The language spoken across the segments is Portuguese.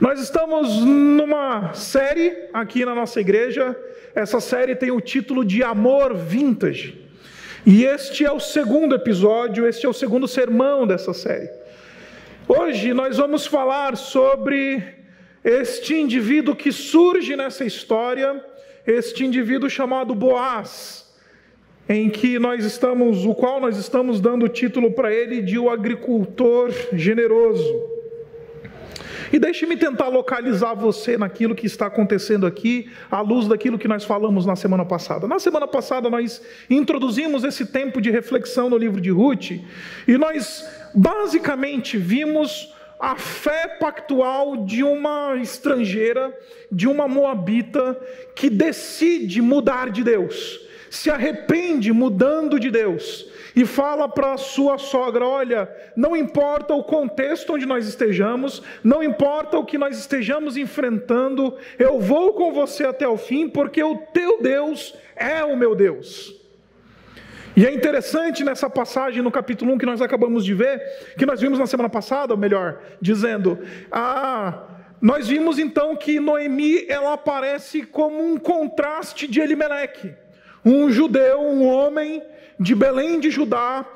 Nós estamos numa série aqui na nossa igreja. Essa série tem o título de Amor Vintage. E este é o segundo episódio, este é o segundo sermão dessa série. Hoje nós vamos falar sobre este indivíduo que surge nessa história, este indivíduo chamado Boaz, em que nós estamos, o qual nós estamos dando o título para ele de o agricultor generoso. E deixe-me tentar localizar você naquilo que está acontecendo aqui, à luz daquilo que nós falamos na semana passada. Na semana passada, nós introduzimos esse tempo de reflexão no livro de Ruth, e nós basicamente vimos a fé pactual de uma estrangeira, de uma moabita, que decide mudar de Deus, se arrepende mudando de Deus e fala para sua sogra: Olha, não importa o contexto onde nós estejamos, não importa o que nós estejamos enfrentando, eu vou com você até o fim, porque o teu Deus é o meu Deus. E é interessante nessa passagem no capítulo 1 que nós acabamos de ver, que nós vimos na semana passada, ou melhor, dizendo: Ah. Nós vimos então que Noemi ela aparece como um contraste de Elimeleque, um judeu, um homem de Belém de Judá,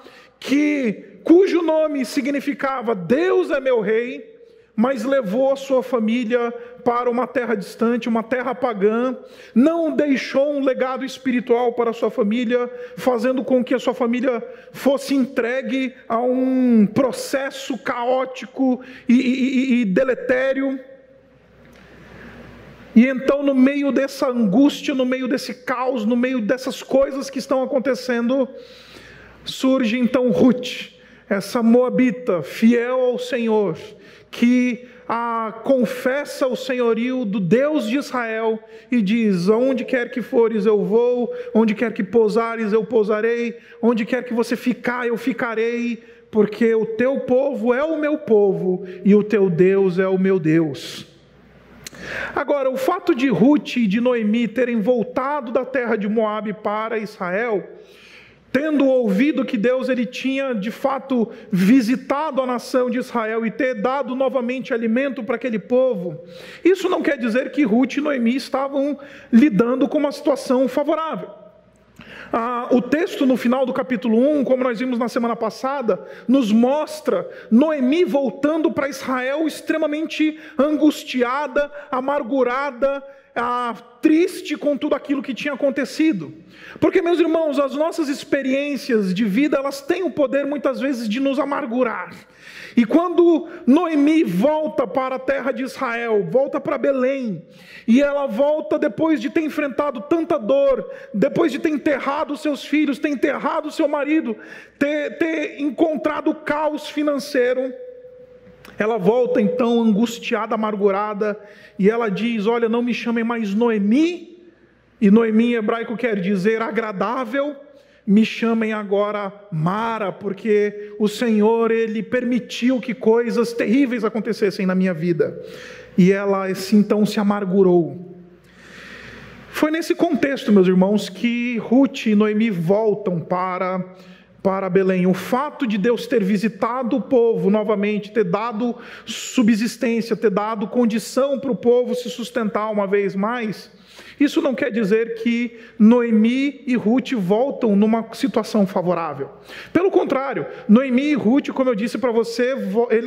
que cujo nome significava Deus é meu rei, mas levou a sua família para uma terra distante, uma terra pagã, não deixou um legado espiritual para a sua família, fazendo com que a sua família fosse entregue a um processo caótico e, e, e deletério. E então, no meio dessa angústia, no meio desse caos, no meio dessas coisas que estão acontecendo, surge então Ruth, essa moabita, fiel ao Senhor, que a, confessa o senhorio do Deus de Israel e diz: Onde quer que fores, eu vou, onde quer que pousares, eu pousarei, onde quer que você ficar, eu ficarei, porque o teu povo é o meu povo e o teu Deus é o meu Deus. Agora, o fato de Ruth e de Noemi terem voltado da terra de Moabe para Israel, tendo ouvido que Deus ele tinha de fato visitado a nação de Israel e ter dado novamente alimento para aquele povo, isso não quer dizer que Ruth e Noemi estavam lidando com uma situação favorável. Ah, o texto no final do capítulo 1, como nós vimos na semana passada, nos mostra Noemi voltando para Israel extremamente angustiada, amargurada, ah, triste com tudo aquilo que tinha acontecido. Porque, meus irmãos, as nossas experiências de vida, elas têm o poder muitas vezes de nos amargurar. E quando Noemi volta para a terra de Israel, volta para Belém, e ela volta depois de ter enfrentado tanta dor, depois de ter enterrado seus filhos, ter enterrado seu marido, ter, ter encontrado caos financeiro, ela volta então angustiada, amargurada, e ela diz: Olha, não me chamem mais Noemi, e Noemi em hebraico quer dizer agradável, me chamem agora Mara, porque o Senhor ele permitiu que coisas terríveis acontecessem na minha vida. E ela então se amargurou. Foi nesse contexto, meus irmãos, que Ruth e Noemi voltam para para Belém. O fato de Deus ter visitado o povo novamente, ter dado subsistência, ter dado condição para o povo se sustentar uma vez mais, isso não quer dizer que Noemi e Ruth voltam numa situação favorável. Pelo contrário, Noemi e Ruth, como eu disse para você,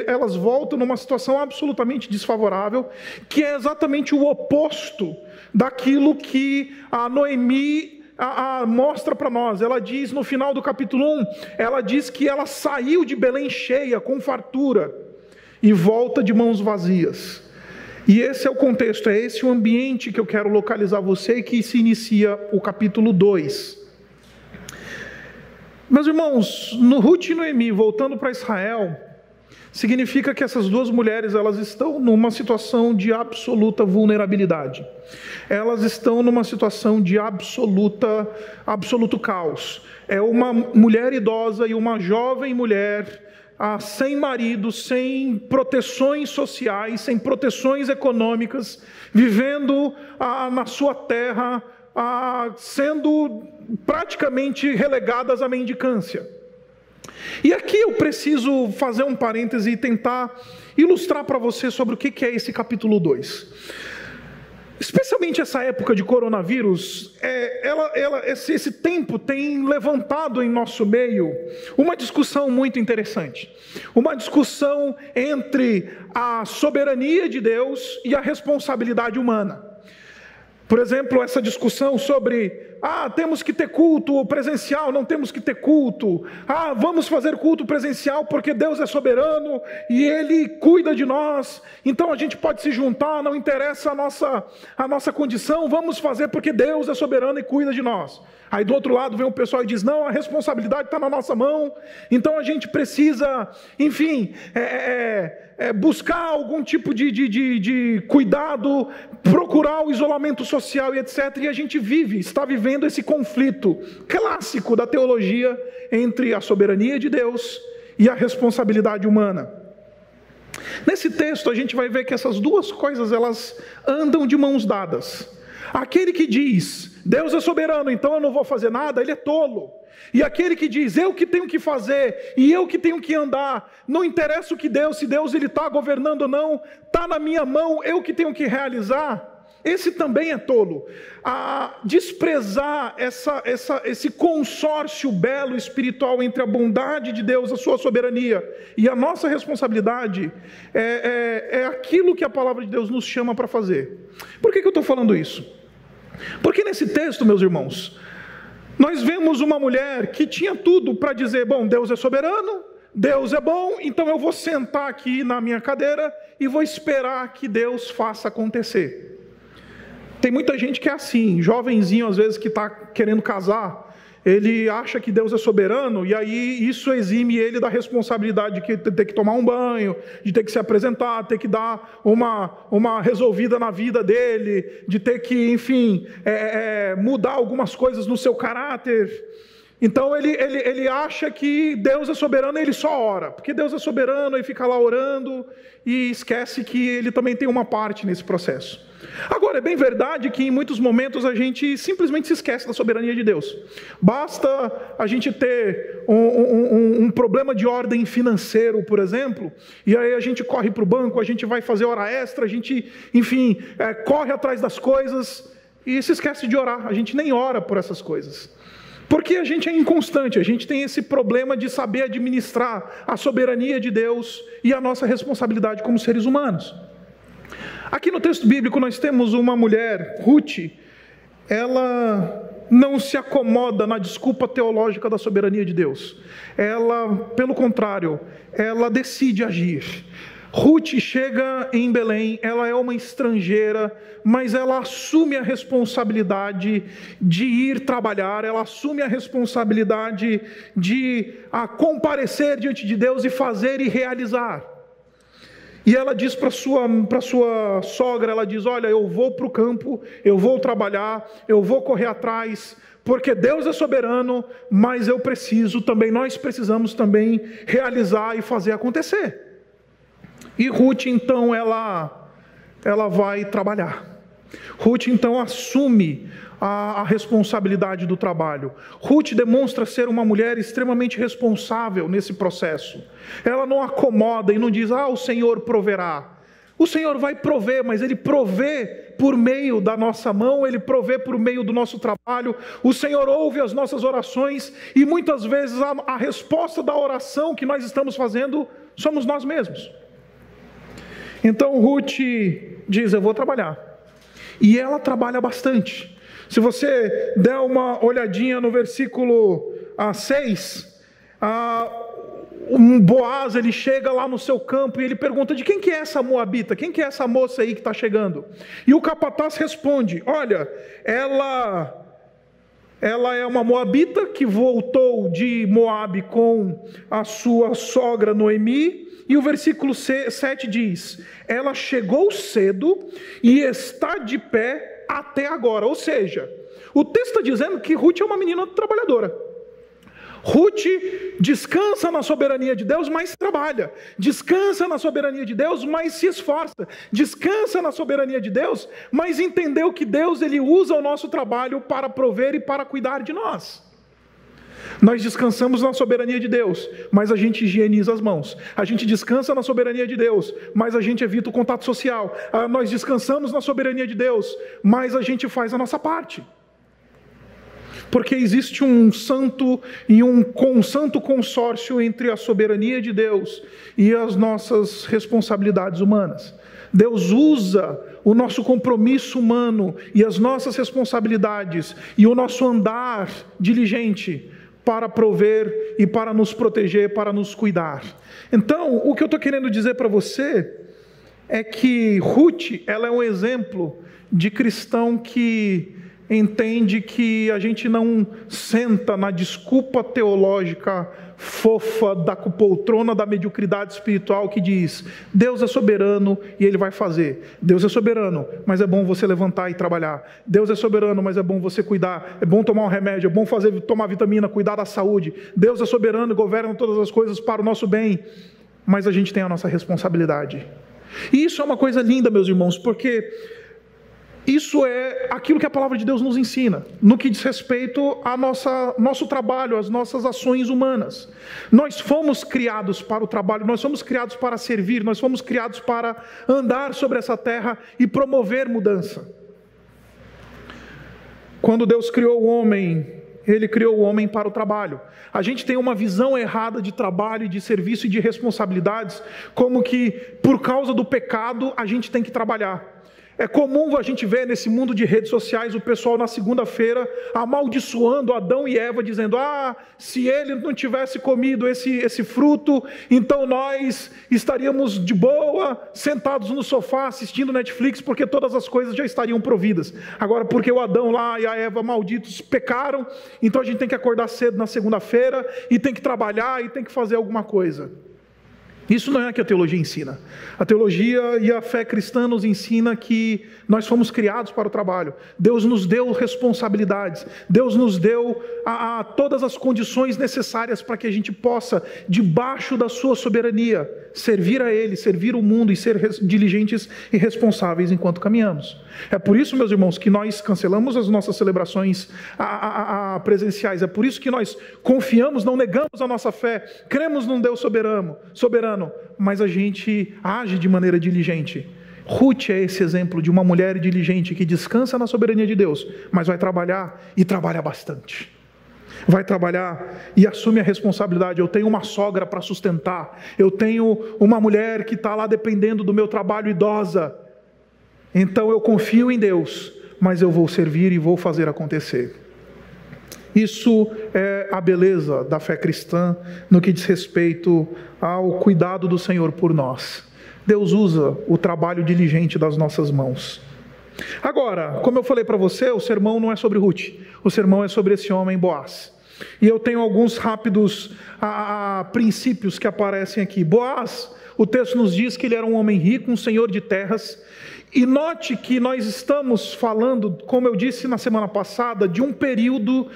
elas voltam numa situação absolutamente desfavorável, que é exatamente o oposto daquilo que a Noemi a, a, mostra para nós. Ela diz no final do capítulo 1, ela diz que ela saiu de Belém cheia, com fartura, e volta de mãos vazias. E esse é o contexto, é esse o ambiente que eu quero localizar você que se inicia o capítulo 2. Meus irmãos, no Ruth e Noemi, voltando para Israel, significa que essas duas mulheres elas estão numa situação de absoluta vulnerabilidade. Elas estão numa situação de absoluta absoluto caos. É uma mulher idosa e uma jovem mulher ah, sem marido, sem proteções sociais, sem proteções econômicas, vivendo ah, na sua terra, ah, sendo praticamente relegadas à mendicância. E aqui eu preciso fazer um parêntese e tentar ilustrar para você sobre o que é esse capítulo 2. Especialmente essa época de coronavírus, é, ela, ela, esse, esse tempo tem levantado em nosso meio uma discussão muito interessante. Uma discussão entre a soberania de Deus e a responsabilidade humana. Por exemplo, essa discussão sobre ah, temos que ter culto presencial, não temos que ter culto. Ah, vamos fazer culto presencial porque Deus é soberano e Ele cuida de nós. Então a gente pode se juntar, não interessa a nossa, a nossa condição, vamos fazer porque Deus é soberano e cuida de nós. Aí do outro lado vem o pessoal e diz: não, a responsabilidade está na nossa mão, então a gente precisa, enfim, é, é, é, buscar algum tipo de, de, de, de cuidado, procurar o isolamento social e etc. E a gente vive, está vivendo esse conflito clássico da teologia entre a soberania de Deus e a responsabilidade humana. Nesse texto a gente vai ver que essas duas coisas elas andam de mãos dadas. Aquele que diz, Deus é soberano, então eu não vou fazer nada, ele é tolo. E aquele que diz, eu que tenho que fazer, e eu que tenho que andar, não interessa o que Deus, se Deus ele está governando ou não, está na minha mão, eu que tenho que realizar. Esse também é tolo. A desprezar essa, essa, esse consórcio belo espiritual entre a bondade de Deus, a sua soberania e a nossa responsabilidade, é, é, é aquilo que a palavra de Deus nos chama para fazer. Por que, que eu estou falando isso? Porque nesse texto, meus irmãos, nós vemos uma mulher que tinha tudo para dizer: bom, Deus é soberano, Deus é bom, então eu vou sentar aqui na minha cadeira e vou esperar que Deus faça acontecer. Tem muita gente que é assim, jovenzinho às vezes que está querendo casar, ele acha que Deus é soberano e aí isso exime ele da responsabilidade de ter que tomar um banho, de ter que se apresentar, ter que dar uma, uma resolvida na vida dele, de ter que, enfim, é, é, mudar algumas coisas no seu caráter. Então ele, ele, ele acha que Deus é soberano e ele só ora, porque Deus é soberano e fica lá orando e esquece que ele também tem uma parte nesse processo. Agora, é bem verdade que em muitos momentos a gente simplesmente se esquece da soberania de Deus. Basta a gente ter um, um, um problema de ordem financeiro, por exemplo, e aí a gente corre para o banco, a gente vai fazer hora extra, a gente, enfim, é, corre atrás das coisas e se esquece de orar. A gente nem ora por essas coisas. Porque a gente é inconstante, a gente tem esse problema de saber administrar a soberania de Deus e a nossa responsabilidade como seres humanos. Aqui no texto bíblico nós temos uma mulher, Ruth, ela não se acomoda na desculpa teológica da soberania de Deus. Ela, pelo contrário, ela decide agir. Ruth chega em Belém, ela é uma estrangeira, mas ela assume a responsabilidade de ir trabalhar, ela assume a responsabilidade de a comparecer diante de Deus e fazer e realizar. E ela diz para sua para sua sogra, ela diz: "Olha, eu vou para o campo, eu vou trabalhar, eu vou correr atrás, porque Deus é soberano, mas eu preciso também, nós precisamos também realizar e fazer acontecer." E Ruth então ela ela vai trabalhar. Ruth então assume a, a, responsabilidade do trabalho. Ruth demonstra ser uma mulher extremamente responsável nesse processo. Ela não acomoda e não diz, ah, o Senhor proverá. O Senhor vai prover, mas Ele provê por meio da nossa mão, Ele provê por meio do nosso trabalho. O Senhor ouve as nossas orações e muitas vezes a, a resposta da oração que nós estamos fazendo somos nós mesmos. Então Ruth diz: Eu vou trabalhar. E ela trabalha bastante. Se você der uma olhadinha no versículo 6, ah, um Boaz ele chega lá no seu campo e ele pergunta de quem que é essa moabita, quem que é essa moça aí que está chegando? E o capataz responde: Olha, ela ela é uma moabita que voltou de Moabe com a sua sogra Noemi. E o versículo 7 diz: Ela chegou cedo e está de pé até agora. Ou seja, o texto está dizendo que Ruth é uma menina trabalhadora. Ruth descansa na soberania de Deus, mas trabalha. Descansa na soberania de Deus, mas se esforça. Descansa na soberania de Deus, mas entendeu que Deus ele usa o nosso trabalho para prover e para cuidar de nós. Nós descansamos na soberania de Deus, mas a gente higieniza as mãos. A gente descansa na soberania de Deus, mas a gente evita o contato social. Ah, nós descansamos na soberania de Deus, mas a gente faz a nossa parte. Porque existe um santo e um, um santo consórcio entre a soberania de Deus e as nossas responsabilidades humanas. Deus usa o nosso compromisso humano e as nossas responsabilidades e o nosso andar diligente para prover e para nos proteger, para nos cuidar. Então, o que eu estou querendo dizer para você é que Ruth, ela é um exemplo de cristão que entende que a gente não senta na desculpa teológica fofa da poltrona da mediocridade espiritual que diz: Deus é soberano e ele vai fazer. Deus é soberano, mas é bom você levantar e trabalhar. Deus é soberano, mas é bom você cuidar. É bom tomar um remédio, é bom fazer tomar vitamina, cuidar da saúde. Deus é soberano e governa todas as coisas para o nosso bem, mas a gente tem a nossa responsabilidade. E isso é uma coisa linda, meus irmãos, porque isso é aquilo que a palavra de Deus nos ensina, no que diz respeito ao nosso trabalho, às nossas ações humanas. Nós fomos criados para o trabalho, nós fomos criados para servir, nós fomos criados para andar sobre essa terra e promover mudança. Quando Deus criou o homem, Ele criou o homem para o trabalho. A gente tem uma visão errada de trabalho, de serviço e de responsabilidades, como que por causa do pecado a gente tem que trabalhar. É comum a gente ver nesse mundo de redes sociais o pessoal na segunda-feira amaldiçoando Adão e Eva, dizendo: Ah, se ele não tivesse comido esse, esse fruto, então nós estaríamos de boa, sentados no sofá assistindo Netflix, porque todas as coisas já estariam providas. Agora, porque o Adão lá e a Eva malditos pecaram, então a gente tem que acordar cedo na segunda-feira e tem que trabalhar e tem que fazer alguma coisa. Isso não é o que a teologia ensina. A teologia e a fé cristã nos ensina que nós fomos criados para o trabalho. Deus nos deu responsabilidades. Deus nos deu a, a, todas as condições necessárias para que a gente possa, debaixo da sua soberania, servir a Ele, servir o mundo e ser diligentes e responsáveis enquanto caminhamos. É por isso, meus irmãos, que nós cancelamos as nossas celebrações a, presenciais. É por isso que nós confiamos, não negamos a nossa fé, cremos num Deus soberano, soberano, mas a gente age de maneira diligente. Ruth é esse exemplo de uma mulher diligente que descansa na soberania de Deus, mas vai trabalhar e trabalha bastante. Vai trabalhar e assume a responsabilidade. Eu tenho uma sogra para sustentar, eu tenho uma mulher que está lá dependendo do meu trabalho idosa. Então eu confio em Deus, mas eu vou servir e vou fazer acontecer. Isso é a beleza da fé cristã no que diz respeito ao cuidado do Senhor por nós. Deus usa o trabalho diligente das nossas mãos. Agora, como eu falei para você, o sermão não é sobre Ruth, o sermão é sobre esse homem Boaz. E eu tenho alguns rápidos a, a, princípios que aparecem aqui. Boaz, o texto nos diz que ele era um homem rico, um senhor de terras. E note que nós estamos falando, como eu disse na semana passada, de um período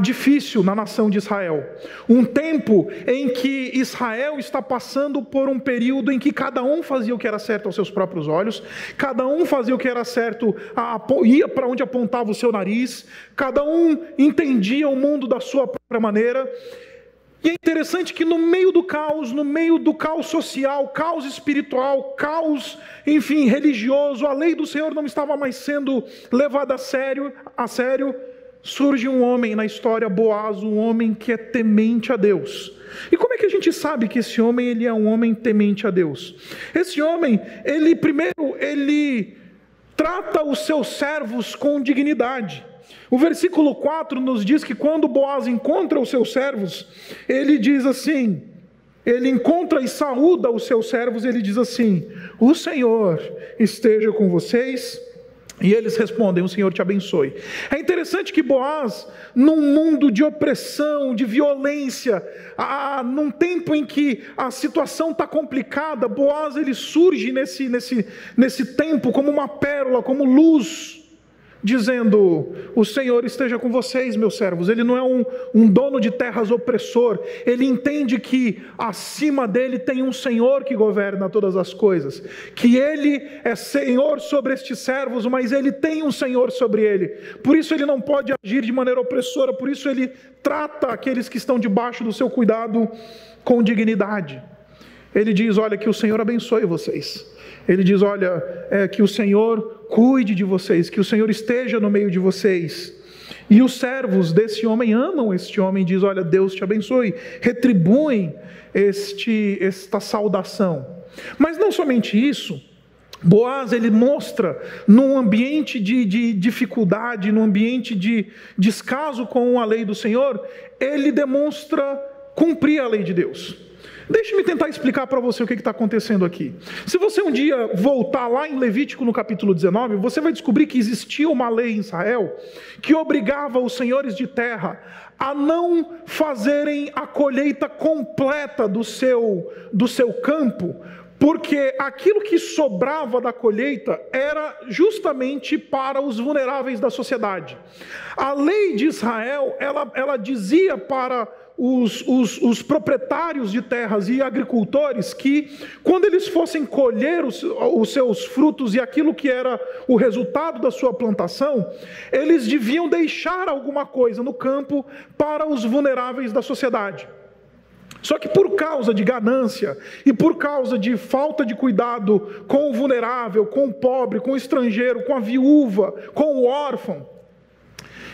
difícil na nação de Israel. Um tempo em que Israel está passando por um período em que cada um fazia o que era certo aos seus próprios olhos, cada um fazia o que era certo, ia para onde apontava o seu nariz, cada um entendia o mundo da sua própria maneira. E é interessante que no meio do caos, no meio do caos social, caos espiritual, caos, enfim, religioso, a lei do Senhor não estava mais sendo levada a sério, a sério surge um homem na história, Boaz, um homem que é temente a Deus. E como é que a gente sabe que esse homem ele é um homem temente a Deus? Esse homem, ele primeiro, ele trata os seus servos com dignidade. O versículo 4 nos diz que quando Boaz encontra os seus servos, ele diz assim: ele encontra e saúda os seus servos, ele diz assim: O Senhor esteja com vocês e eles respondem: O Senhor te abençoe. É interessante que Boaz, num mundo de opressão, de violência, a, num tempo em que a situação está complicada, Boaz ele surge nesse, nesse, nesse tempo como uma pérola, como luz, dizendo: O Senhor esteja com vocês, meus servos. Ele não é um, um, dono de terras opressor, ele entende que acima dele tem um Senhor que governa todas as coisas, que ele é Senhor sobre estes servos, mas ele tem um Senhor sobre ele. Por isso ele não pode agir de maneira opressora, por isso ele trata aqueles que estão debaixo do seu cuidado com dignidade. Ele diz: Olha, que o Senhor abençoe vocês. Ele diz: Olha, é, que o Senhor cuide de vocês, que o Senhor esteja no meio de vocês. E os servos desse homem amam este homem, diz: Olha, Deus te abençoe, retribuem este, esta saudação. Mas não somente isso, Boaz ele mostra num ambiente de, de, dificuldade, num ambiente de descaso com a lei do Senhor, ele demonstra cumprir a lei de Deus. Deixe-me tentar explicar para você o que está acontecendo aqui. Se você um dia voltar lá em Levítico no capítulo 19, você vai descobrir que existia uma lei em Israel que obrigava os senhores de terra a não fazerem a colheita completa do seu, do seu campo, porque aquilo que sobrava da colheita era justamente para os vulneráveis da sociedade. A lei de Israel, ela, ela dizia para os, os, os, proprietários de terras e agricultores que, quando eles fossem colher os, os seus frutos e aquilo que era o resultado da sua plantação, eles deviam deixar alguma coisa no campo para os vulneráveis da sociedade. Só que por causa de ganância e por causa de falta de cuidado com o vulnerável, com o pobre, com o estrangeiro, com a viúva, com o órfão,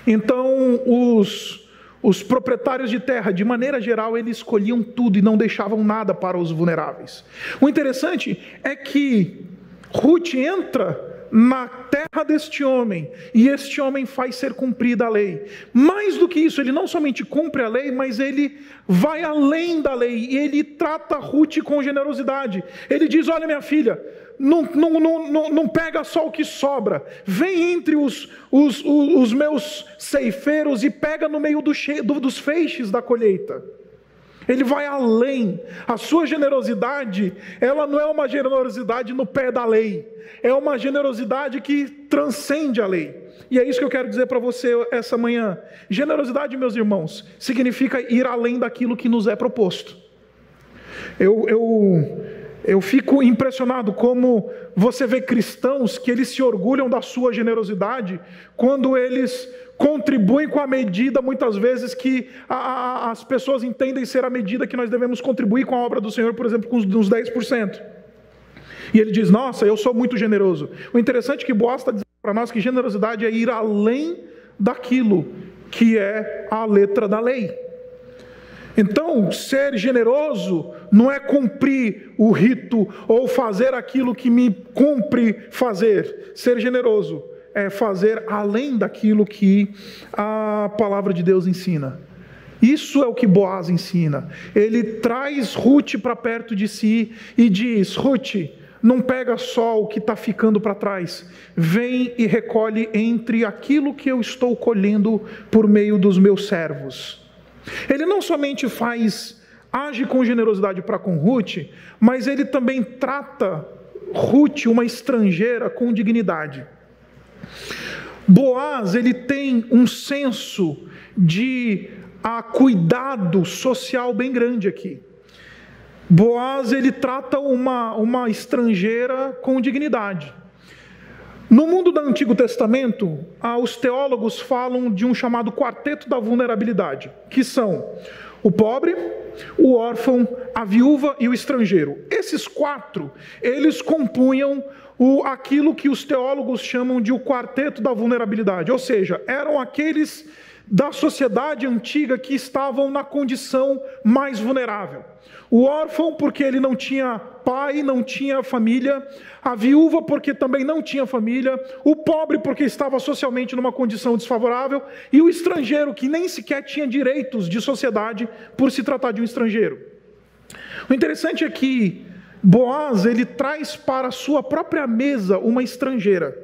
então os os proprietários de terra, de maneira geral, eles escolhiam tudo e não deixavam nada para os vulneráveis. O interessante é que Ruth entra na terra deste homem, e este homem faz ser cumprida a lei. Mais do que isso, ele não somente cumpre a lei, mas ele vai além da lei, e ele trata Ruth com generosidade. Ele diz: Olha, minha filha, não, não, não, não, pega só o que sobra, vem entre os, os, os meus ceifeiros e pega no meio do, dos feixes da colheita. Ele vai além. A sua generosidade, ela não é uma generosidade no pé da lei, é uma generosidade que transcende a lei. E é isso que eu quero dizer para você essa manhã. Generosidade, meus irmãos, significa ir além daquilo que nos é proposto. Eu, eu, eu fico impressionado como você vê cristãos que eles se orgulham da sua generosidade quando eles contribuem com a medida, muitas vezes, que a, a, as pessoas entendem ser a medida que nós devemos contribuir com a obra do Senhor, por exemplo, com uns 10%. E ele diz: Nossa, eu sou muito generoso. O interessante é que Boaz está dizendo para nós que generosidade é ir além daquilo que é a letra da lei. Então, ser generoso não é cumprir o rito ou fazer aquilo que me cumpre fazer. Ser generoso é fazer além daquilo que a palavra de Deus ensina. Isso é o que Boaz ensina. Ele traz Ruth para perto de si e diz: Ruth, não pega só o que está ficando para trás, vem e recolhe entre aquilo que eu estou colhendo por meio dos meus servos. Ele não somente faz, age com generosidade para com Ruth, mas ele também trata Ruth, uma estrangeira, com dignidade. Boaz, ele tem um senso de a cuidado social bem grande aqui. Boaz, ele trata uma, uma estrangeira com dignidade. No mundo do Antigo Testamento, os teólogos falam de um chamado quarteto da vulnerabilidade, que são o pobre, o órfão, a viúva e o estrangeiro. Esses quatro, eles compunham o, aquilo que os teólogos chamam de o quarteto da vulnerabilidade, ou seja, eram aqueles da sociedade antiga que estavam na condição mais vulnerável. O órfão, porque ele não tinha pai, não tinha família, a viúva, porque também não tinha família, o pobre, porque estava socialmente numa condição desfavorável, e o estrangeiro, que nem sequer tinha direitos de sociedade por se tratar de um estrangeiro. O interessante é que Boaz, ele traz para a sua própria mesa uma estrangeira.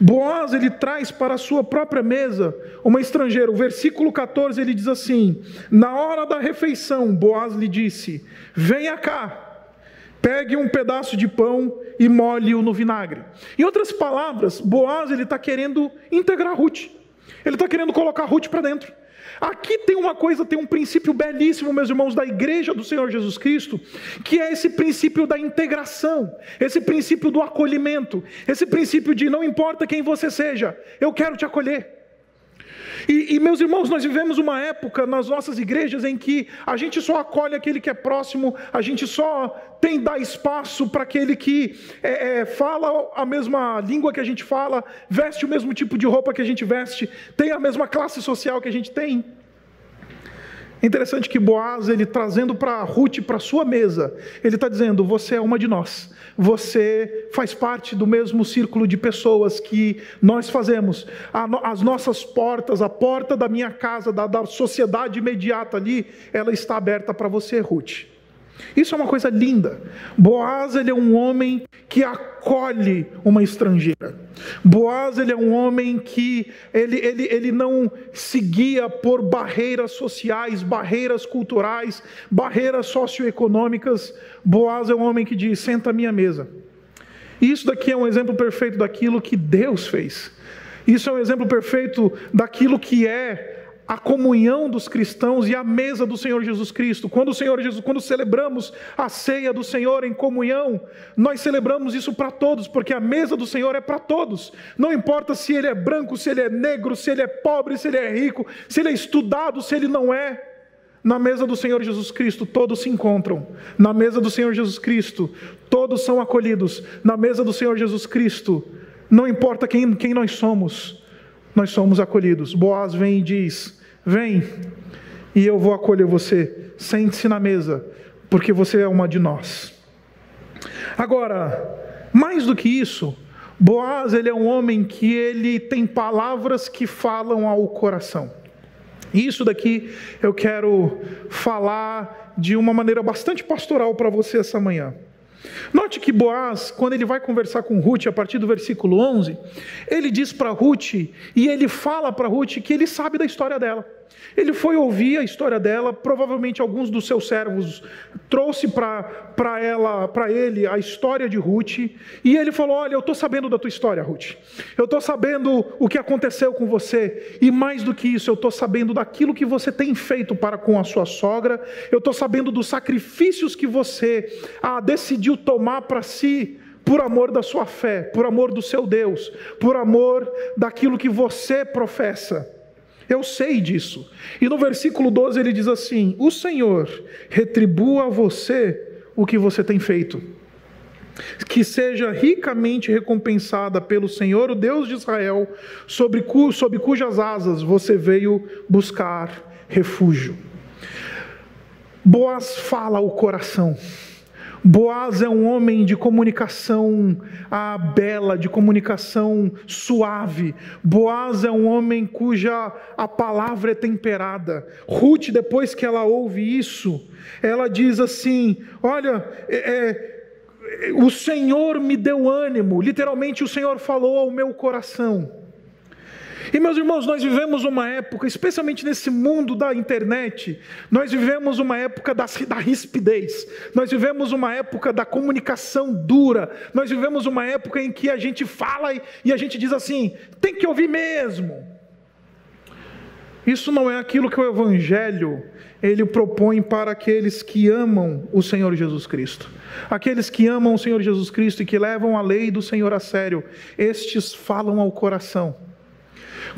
Boaz, ele traz para a sua própria mesa uma estrangeira. O versículo 14 ele diz assim: Na hora da refeição, Boaz lhe disse: Venha cá, Pegue um pedaço de pão e molhe-o no vinagre. Em outras palavras, Boaz ele está querendo integrar Ruth. Ele está querendo colocar Ruth para dentro. Aqui tem uma coisa, tem um princípio belíssimo, meus irmãos, da igreja do Senhor Jesus Cristo, que é esse princípio da integração, esse princípio do acolhimento, esse princípio de não importa quem você seja, eu quero te acolher. E, e, meus irmãos, nós vivemos uma época nas nossas igrejas em que a gente só acolhe aquele que é próximo, a gente só tem dar espaço para aquele que é, é, fala a mesma língua que a gente fala, veste o mesmo tipo de roupa que a gente veste, tem a mesma classe social que a gente tem. É interessante que Boaz, ele trazendo para Ruth, para sua mesa, ele está dizendo: Você é uma de nós, você faz parte do mesmo círculo de pessoas que nós fazemos. As nossas portas, a porta da minha casa, da, da sociedade imediata ali, ela está aberta para você, Ruth. Isso é uma coisa linda. Boaz ele é um homem que acolhe uma estrangeira. Boaz ele é um homem que ele, ele, ele não se guia por barreiras sociais, barreiras culturais, barreiras socioeconômicas. Boaz é um homem que diz: senta à minha mesa. Isso daqui é um exemplo perfeito daquilo que Deus fez. Isso é um exemplo perfeito daquilo que é a comunhão dos cristãos e a mesa do Senhor Jesus Cristo. Quando o Senhor Jesus, quando celebramos a ceia do Senhor em comunhão, nós celebramos isso para todos, porque a mesa do Senhor é para todos. Não importa se ele é branco, se ele é negro, se ele é pobre, se ele é rico, se ele é estudado, se ele não é. Na mesa do Senhor Jesus Cristo, todos se encontram. Na mesa do Senhor Jesus Cristo, todos são acolhidos. Na mesa do Senhor Jesus Cristo, não importa quem, quem nós somos, nós somos acolhidos. Boaz vem e diz: Vem, e eu vou acolher você. Sente-se na mesa, porque você é uma de nós. Agora, mais do que isso, Boaz ele é um homem que ele tem palavras que falam ao coração. Isso daqui eu quero falar de uma maneira bastante pastoral para você essa manhã. Note que Boaz, quando ele vai conversar com Ruth, a partir do versículo 11, ele diz para Ruth, e ele fala para Ruth que ele sabe da história dela. Ele foi ouvir a história dela, provavelmente alguns dos seus servos trouxe para ela, para ele a história de Ruth, e ele falou: "Olha, eu estou sabendo da tua história, Ruth. Eu estou sabendo o que aconteceu com você, e mais do que isso, eu estou sabendo daquilo que você tem feito para com a sua sogra. Eu estou sabendo dos sacrifícios que você ah, decidiu tomar para si." por amor da sua fé, por amor do seu Deus, por amor daquilo que você professa. Eu sei disso. E no versículo 12 ele diz assim: O Senhor retribua a você o que você tem feito. Que seja ricamente recompensada pelo Senhor, o Deus de Israel, sobre, cu, sobre cujas asas você veio buscar refúgio. Boas fala o coração. Boaz é um homem de comunicação ah, bela, de comunicação suave. Boaz é um homem cuja a palavra é temperada. Ruth, depois que ela ouve isso, ela diz assim: Olha, é, é, o Senhor me deu ânimo. Literalmente, o Senhor falou ao meu coração. E meus irmãos, nós vivemos uma época, especialmente nesse mundo da internet, nós vivemos uma época da, da rispidez, nós vivemos uma época da comunicação dura, nós vivemos uma época em que a gente fala e, e a gente diz assim: tem que ouvir mesmo. Isso não é aquilo que o Evangelho ele propõe para aqueles que amam o Senhor Jesus Cristo. Aqueles que amam o Senhor Jesus Cristo e que levam a lei do Senhor a sério, estes falam ao coração.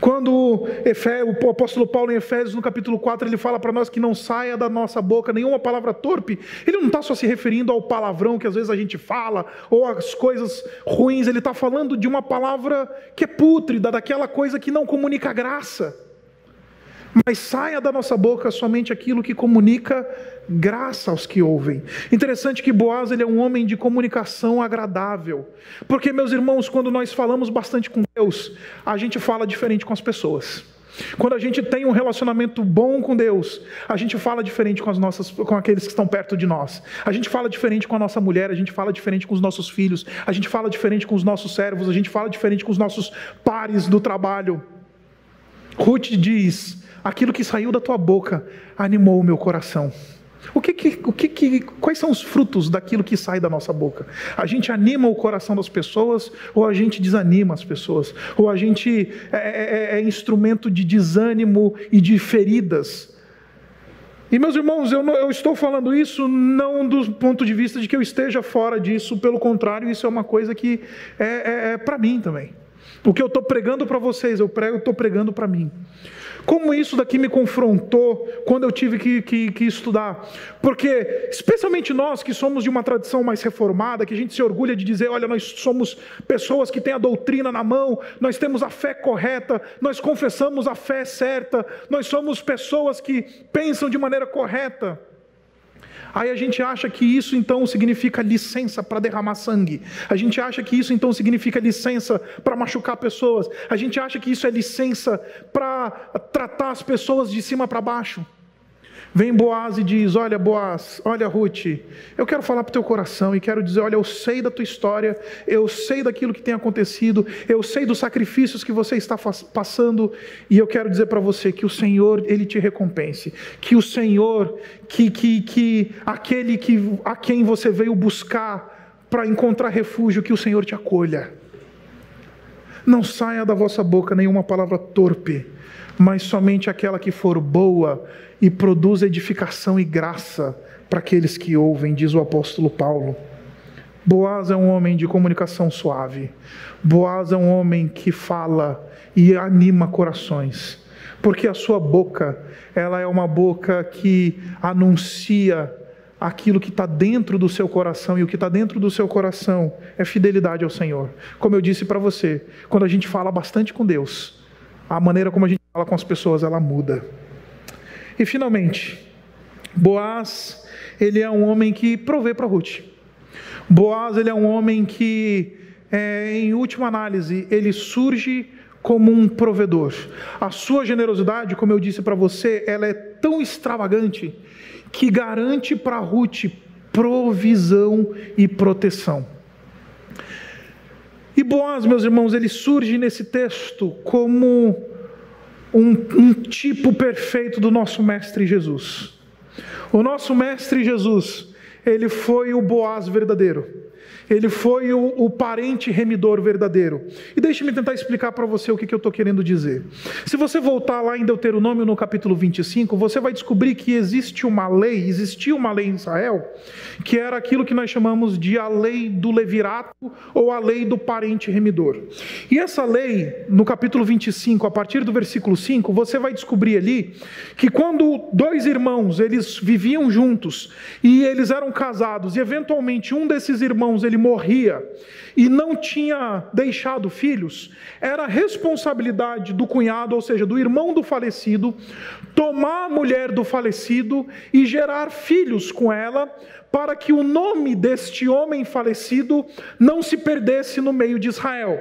Quando o apóstolo Paulo em Efésios, no capítulo 4, ele fala para nós que não saia da nossa boca nenhuma palavra torpe, ele não está só se referindo ao palavrão que às vezes a gente fala, ou às coisas ruins, ele está falando de uma palavra que é pútrida, daquela coisa que não comunica graça. Mas saia da nossa boca somente aquilo que comunica graça aos que ouvem. Interessante que Boaz ele é um homem de comunicação agradável. Porque, meus irmãos, quando nós falamos bastante com Deus, a gente fala diferente com as pessoas. Quando a gente tem um relacionamento bom com Deus, a gente fala diferente com as nossas, com aqueles que estão perto de nós. A gente fala diferente com a nossa mulher, a gente fala diferente com os nossos filhos, a gente fala diferente com os nossos servos, a gente fala diferente com os nossos pares do trabalho. Ruth diz: aquilo que saiu da tua boca animou o meu coração. O que que, o que que, quais são os frutos daquilo que sai da nossa boca? A gente anima o coração das pessoas ou a gente desanima as pessoas? Ou a gente é, é, é, é instrumento de desânimo e de feridas? E meus irmãos, eu, eu, estou falando isso não do ponto de vista de que eu esteja fora disso, pelo contrário, isso é uma coisa que é, é, é para mim também. O que eu estou pregando para vocês, eu estou pregando para mim. Como isso daqui me confrontou quando eu tive que, que, que, estudar. Porque, especialmente nós que somos de uma tradição mais reformada, que a gente se orgulha de dizer: olha, nós somos pessoas que têm a doutrina na mão, nós temos a fé correta, nós confessamos a fé certa, nós somos pessoas que pensam de maneira correta. Aí a gente acha que isso então significa licença para derramar sangue. A gente acha que isso então significa licença para machucar pessoas. A gente acha que isso é licença para tratar as pessoas de cima para baixo. Vem Boaz e diz: Olha, Boaz, olha, Ruth, eu quero falar para o teu coração e quero dizer: Olha, eu sei da tua história, eu sei daquilo que tem acontecido, eu sei dos sacrifícios que você está passando, e eu quero dizer para você que o Senhor, Ele te recompense, que o Senhor, que, que, que aquele que, a quem você veio buscar para encontrar refúgio, que o Senhor te acolha. Não saia da vossa boca nenhuma palavra torpe, mas somente aquela que for boa e produz edificação e graça para aqueles que ouvem, diz o apóstolo Paulo. Boaz é um homem de comunicação suave. Boaz é um homem que fala e anima corações, porque a sua boca, ela é uma boca que anuncia aquilo que está dentro do seu coração, e o que está dentro do seu coração é fidelidade ao Senhor. Como eu disse para você, quando a gente fala bastante com Deus, a maneira como a gente fala com as pessoas, ela muda. E finalmente, Boaz, ele é um homem que provê para Ruth. Boaz, ele é um homem que, é, em última análise, ele surge como um provedor. A sua generosidade, como eu disse para você, ela é tão extravagante que garante para Ruth provisão e proteção. E Boaz, meus irmãos, ele surge nesse texto como um, um tipo perfeito do nosso Mestre Jesus. O nosso Mestre Jesus, ele foi o Boaz verdadeiro. Ele foi o, o parente remidor verdadeiro. E deixe-me tentar explicar para você o que, que eu estou querendo dizer. Se você voltar lá em Deuteronômio no capítulo 25, você vai descobrir que existe uma lei, existia uma lei em Israel, que era aquilo que nós chamamos de a lei do levirato ou a lei do parente remidor. E essa lei, no capítulo 25, a partir do versículo 5, você vai descobrir ali que quando dois irmãos, eles viviam juntos e eles eram casados e eventualmente um desses irmãos ele morria e não tinha deixado filhos, era responsabilidade do cunhado, ou seja, do irmão do falecido, tomar a mulher do falecido e gerar filhos com ela, para que o nome deste homem falecido não se perdesse no meio de Israel.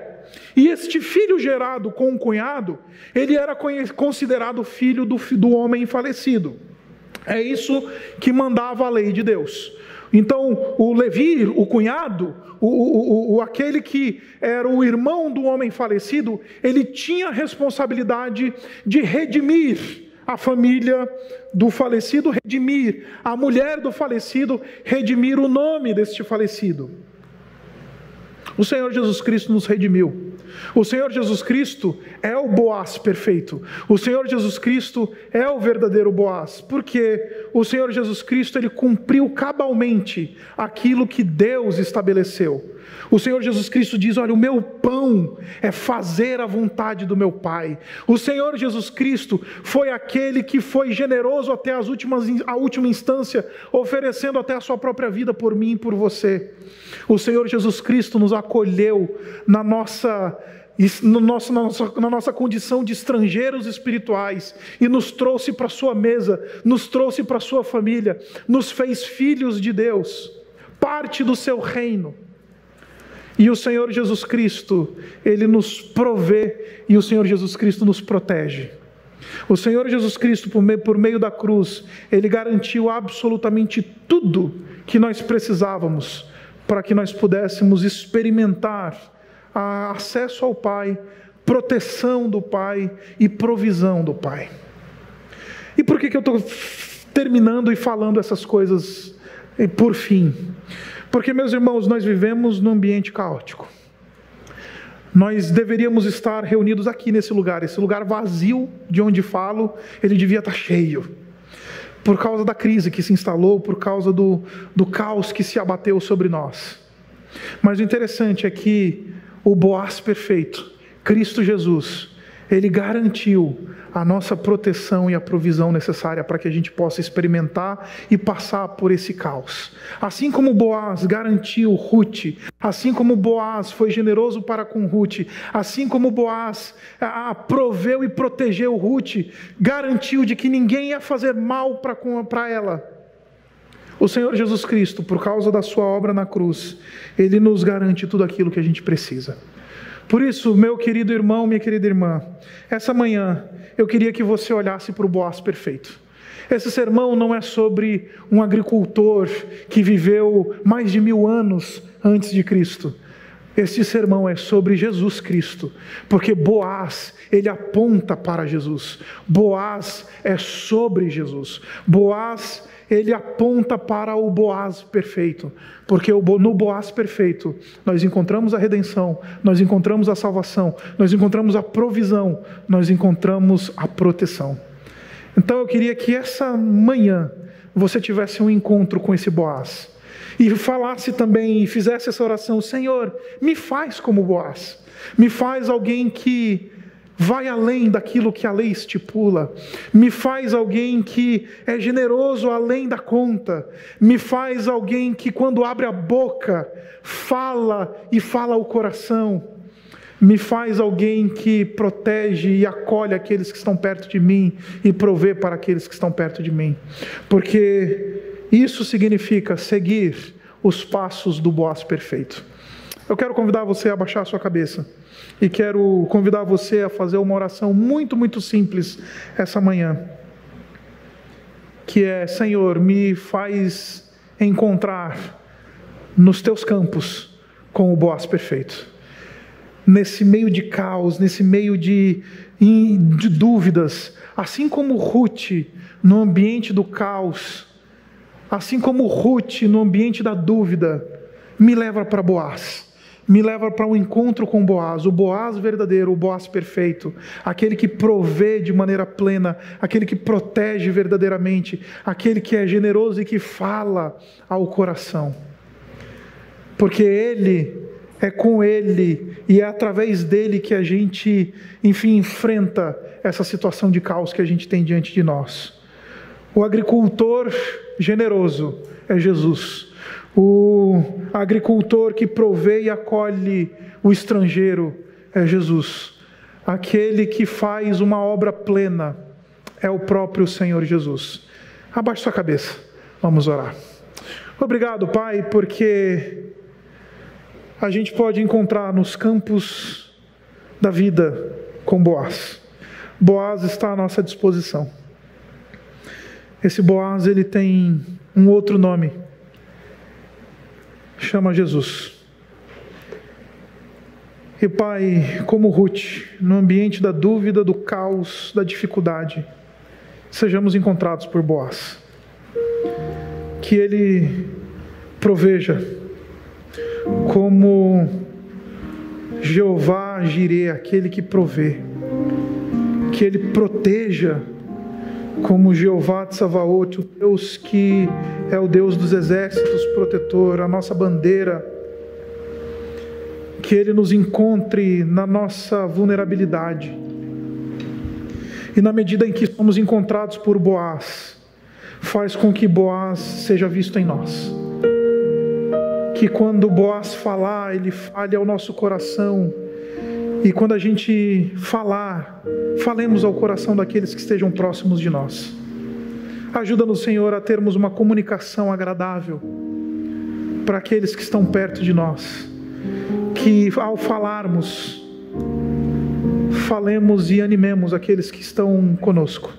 E este filho gerado com o cunhado, ele era considerado filho do, do homem falecido. É isso que mandava a lei de Deus. Então, o Levi, o cunhado, o, o, o, aquele que era o irmão do homem falecido, ele tinha a responsabilidade de redimir a família do falecido, redimir a mulher do falecido, redimir o nome deste falecido. O Senhor Jesus Cristo nos redimiu. O Senhor Jesus Cristo é o Boaz perfeito. O Senhor Jesus Cristo é o verdadeiro Boaz, porque o Senhor Jesus Cristo ele cumpriu cabalmente aquilo que Deus estabeleceu. O Senhor Jesus Cristo diz: Olha, o meu pão é fazer a vontade do meu Pai. O Senhor Jesus Cristo foi aquele que foi generoso até as últimas, a última instância, oferecendo até a sua própria vida por mim e por você. O Senhor Jesus Cristo nos acolheu na nossa no nosso, na, nossa, na nossa condição de estrangeiros espirituais e nos trouxe para sua mesa, nos trouxe para sua família, nos fez filhos de Deus, parte do seu reino. E o Senhor Jesus Cristo, Ele nos provê e o Senhor Jesus Cristo nos protege. O Senhor Jesus Cristo, por meio, por meio da cruz, Ele garantiu absolutamente tudo que nós precisávamos para que nós pudéssemos experimentar acesso ao Pai, proteção do Pai e provisão do Pai. E por que, que eu estou terminando e falando essas coisas por fim. Porque, meus irmãos, nós vivemos num ambiente caótico. Nós deveríamos estar reunidos aqui nesse lugar, esse lugar vazio de onde falo, ele devia estar cheio. Por causa da crise que se instalou, por causa do, do caos que se abateu sobre nós. Mas o interessante é que o Boaz perfeito, Cristo Jesus, ele garantiu a nossa proteção e a provisão necessária para que a gente possa experimentar e passar por esse caos. Assim como Boaz garantiu Ruth, assim como Boaz foi generoso para com Ruth, assim como Boaz ah proveu e protegeu Ruth, garantiu de que ninguém ia fazer mal para ela. O Senhor Jesus Cristo, por causa da sua obra na cruz, ele nos garante tudo aquilo que a gente precisa. Por isso, meu querido irmão, minha querida irmã, essa manhã eu queria que você olhasse para o Boaz perfeito. Esse sermão não é sobre um agricultor que viveu mais de mil anos antes de Cristo. Este sermão é sobre Jesus Cristo, porque Boaz, ele aponta para Jesus. Boaz é sobre Jesus. Boaz ele aponta para o Boaz perfeito, porque no Boaz perfeito nós encontramos a redenção, nós encontramos a salvação, nós encontramos a provisão, nós encontramos a proteção. Então eu queria que essa manhã você tivesse um encontro com esse Boaz e falasse também e fizesse essa oração: Senhor, me faz como Boaz, me faz alguém que vai além daquilo que a lei estipula, me faz alguém que é generoso além da conta, me faz alguém que, quando abre a boca, fala e fala o coração, me faz alguém que protege e acolhe aqueles que estão perto de mim e provê para aqueles que estão perto de mim, porque isso significa seguir os passos do Boaz perfeito. Eu quero convidar você a baixar a sua cabeça e quero convidar você a fazer uma oração muito, muito simples essa manhã. Que é, Senhor, me faz encontrar nos teus campos com o Boaz perfeito. Nesse meio de caos, nesse meio de, de dúvidas, assim como Ruth no ambiente do caos, assim como Ruth no ambiente da dúvida, me leva para Boaz me leva para um encontro com Boaz, o Boaz verdadeiro, o Boaz perfeito, aquele que provê de maneira plena, aquele que protege verdadeiramente, aquele que é generoso e que fala ao coração. Porque ele é com ele e é através dele que a gente, enfim, enfrenta essa situação de caos que a gente tem diante de nós. O agricultor generoso é Jesus o agricultor que provê e acolhe o estrangeiro é Jesus. Aquele que faz uma obra plena é o próprio Senhor Jesus. Abaixe sua cabeça, vamos orar. Obrigado, Pai, porque a gente pode encontrar nos campos da vida com Boaz. Boaz está à nossa disposição. Esse Boaz ele tem um outro nome chama Jesus. E Pai, como Ruth, no ambiente da dúvida, do caos, da dificuldade, sejamos encontrados por Boaz. Que Ele proveja como Jeová Jireh, aquele que provê. Que Ele proteja como Jeová de Savaote, o Deus que é o Deus dos exércitos, protetor, a nossa bandeira. Que Ele nos encontre na nossa vulnerabilidade. E na medida em que somos encontrados por Boaz, faz com que Boaz seja visto em nós. Que quando Boaz falar, ele fale ao nosso coração e quando a gente falar, falemos ao coração daqueles que estejam próximos de nós. Ajuda-nos, Senhor, a termos uma comunicação agradável para aqueles que estão perto de nós. Que ao falarmos, falemos e animemos aqueles que estão conosco.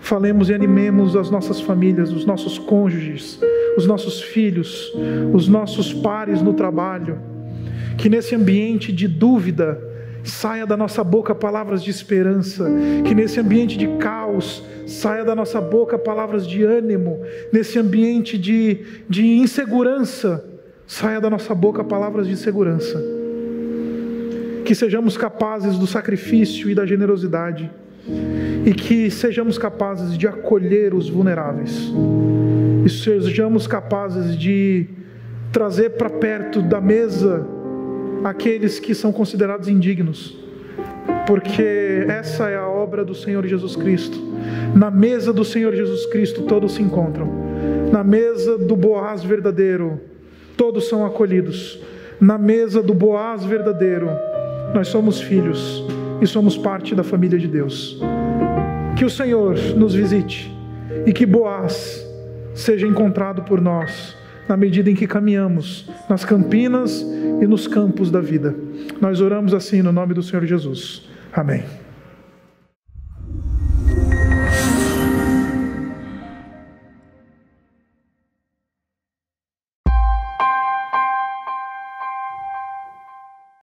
Falemos e animemos as nossas famílias, os nossos cônjuges, os nossos filhos, os nossos pares no trabalho. Que nesse ambiente de dúvida, saia da nossa boca palavras de esperança, que nesse ambiente de caos saia da nossa boca palavras de ânimo, nesse ambiente de, de insegurança, saia da nossa boca palavras de segurança. Que sejamos capazes do sacrifício e da generosidade, e que sejamos capazes de acolher os vulneráveis, e sejamos capazes de trazer para perto da mesa aqueles que são considerados indignos, porque essa é a obra do Senhor Jesus Cristo. Na mesa do Senhor Jesus Cristo todos se encontram, na mesa do Boaz verdadeiro, todos são acolhidos, na mesa do Boaz verdadeiro, nós somos filhos e somos parte da família de Deus. Que o Senhor nos visite e que Boaz seja encontrado por nós na medida em que caminhamos nas campinas e nos campos da vida. Nós oramos assim no nome do Senhor Jesus. Amém.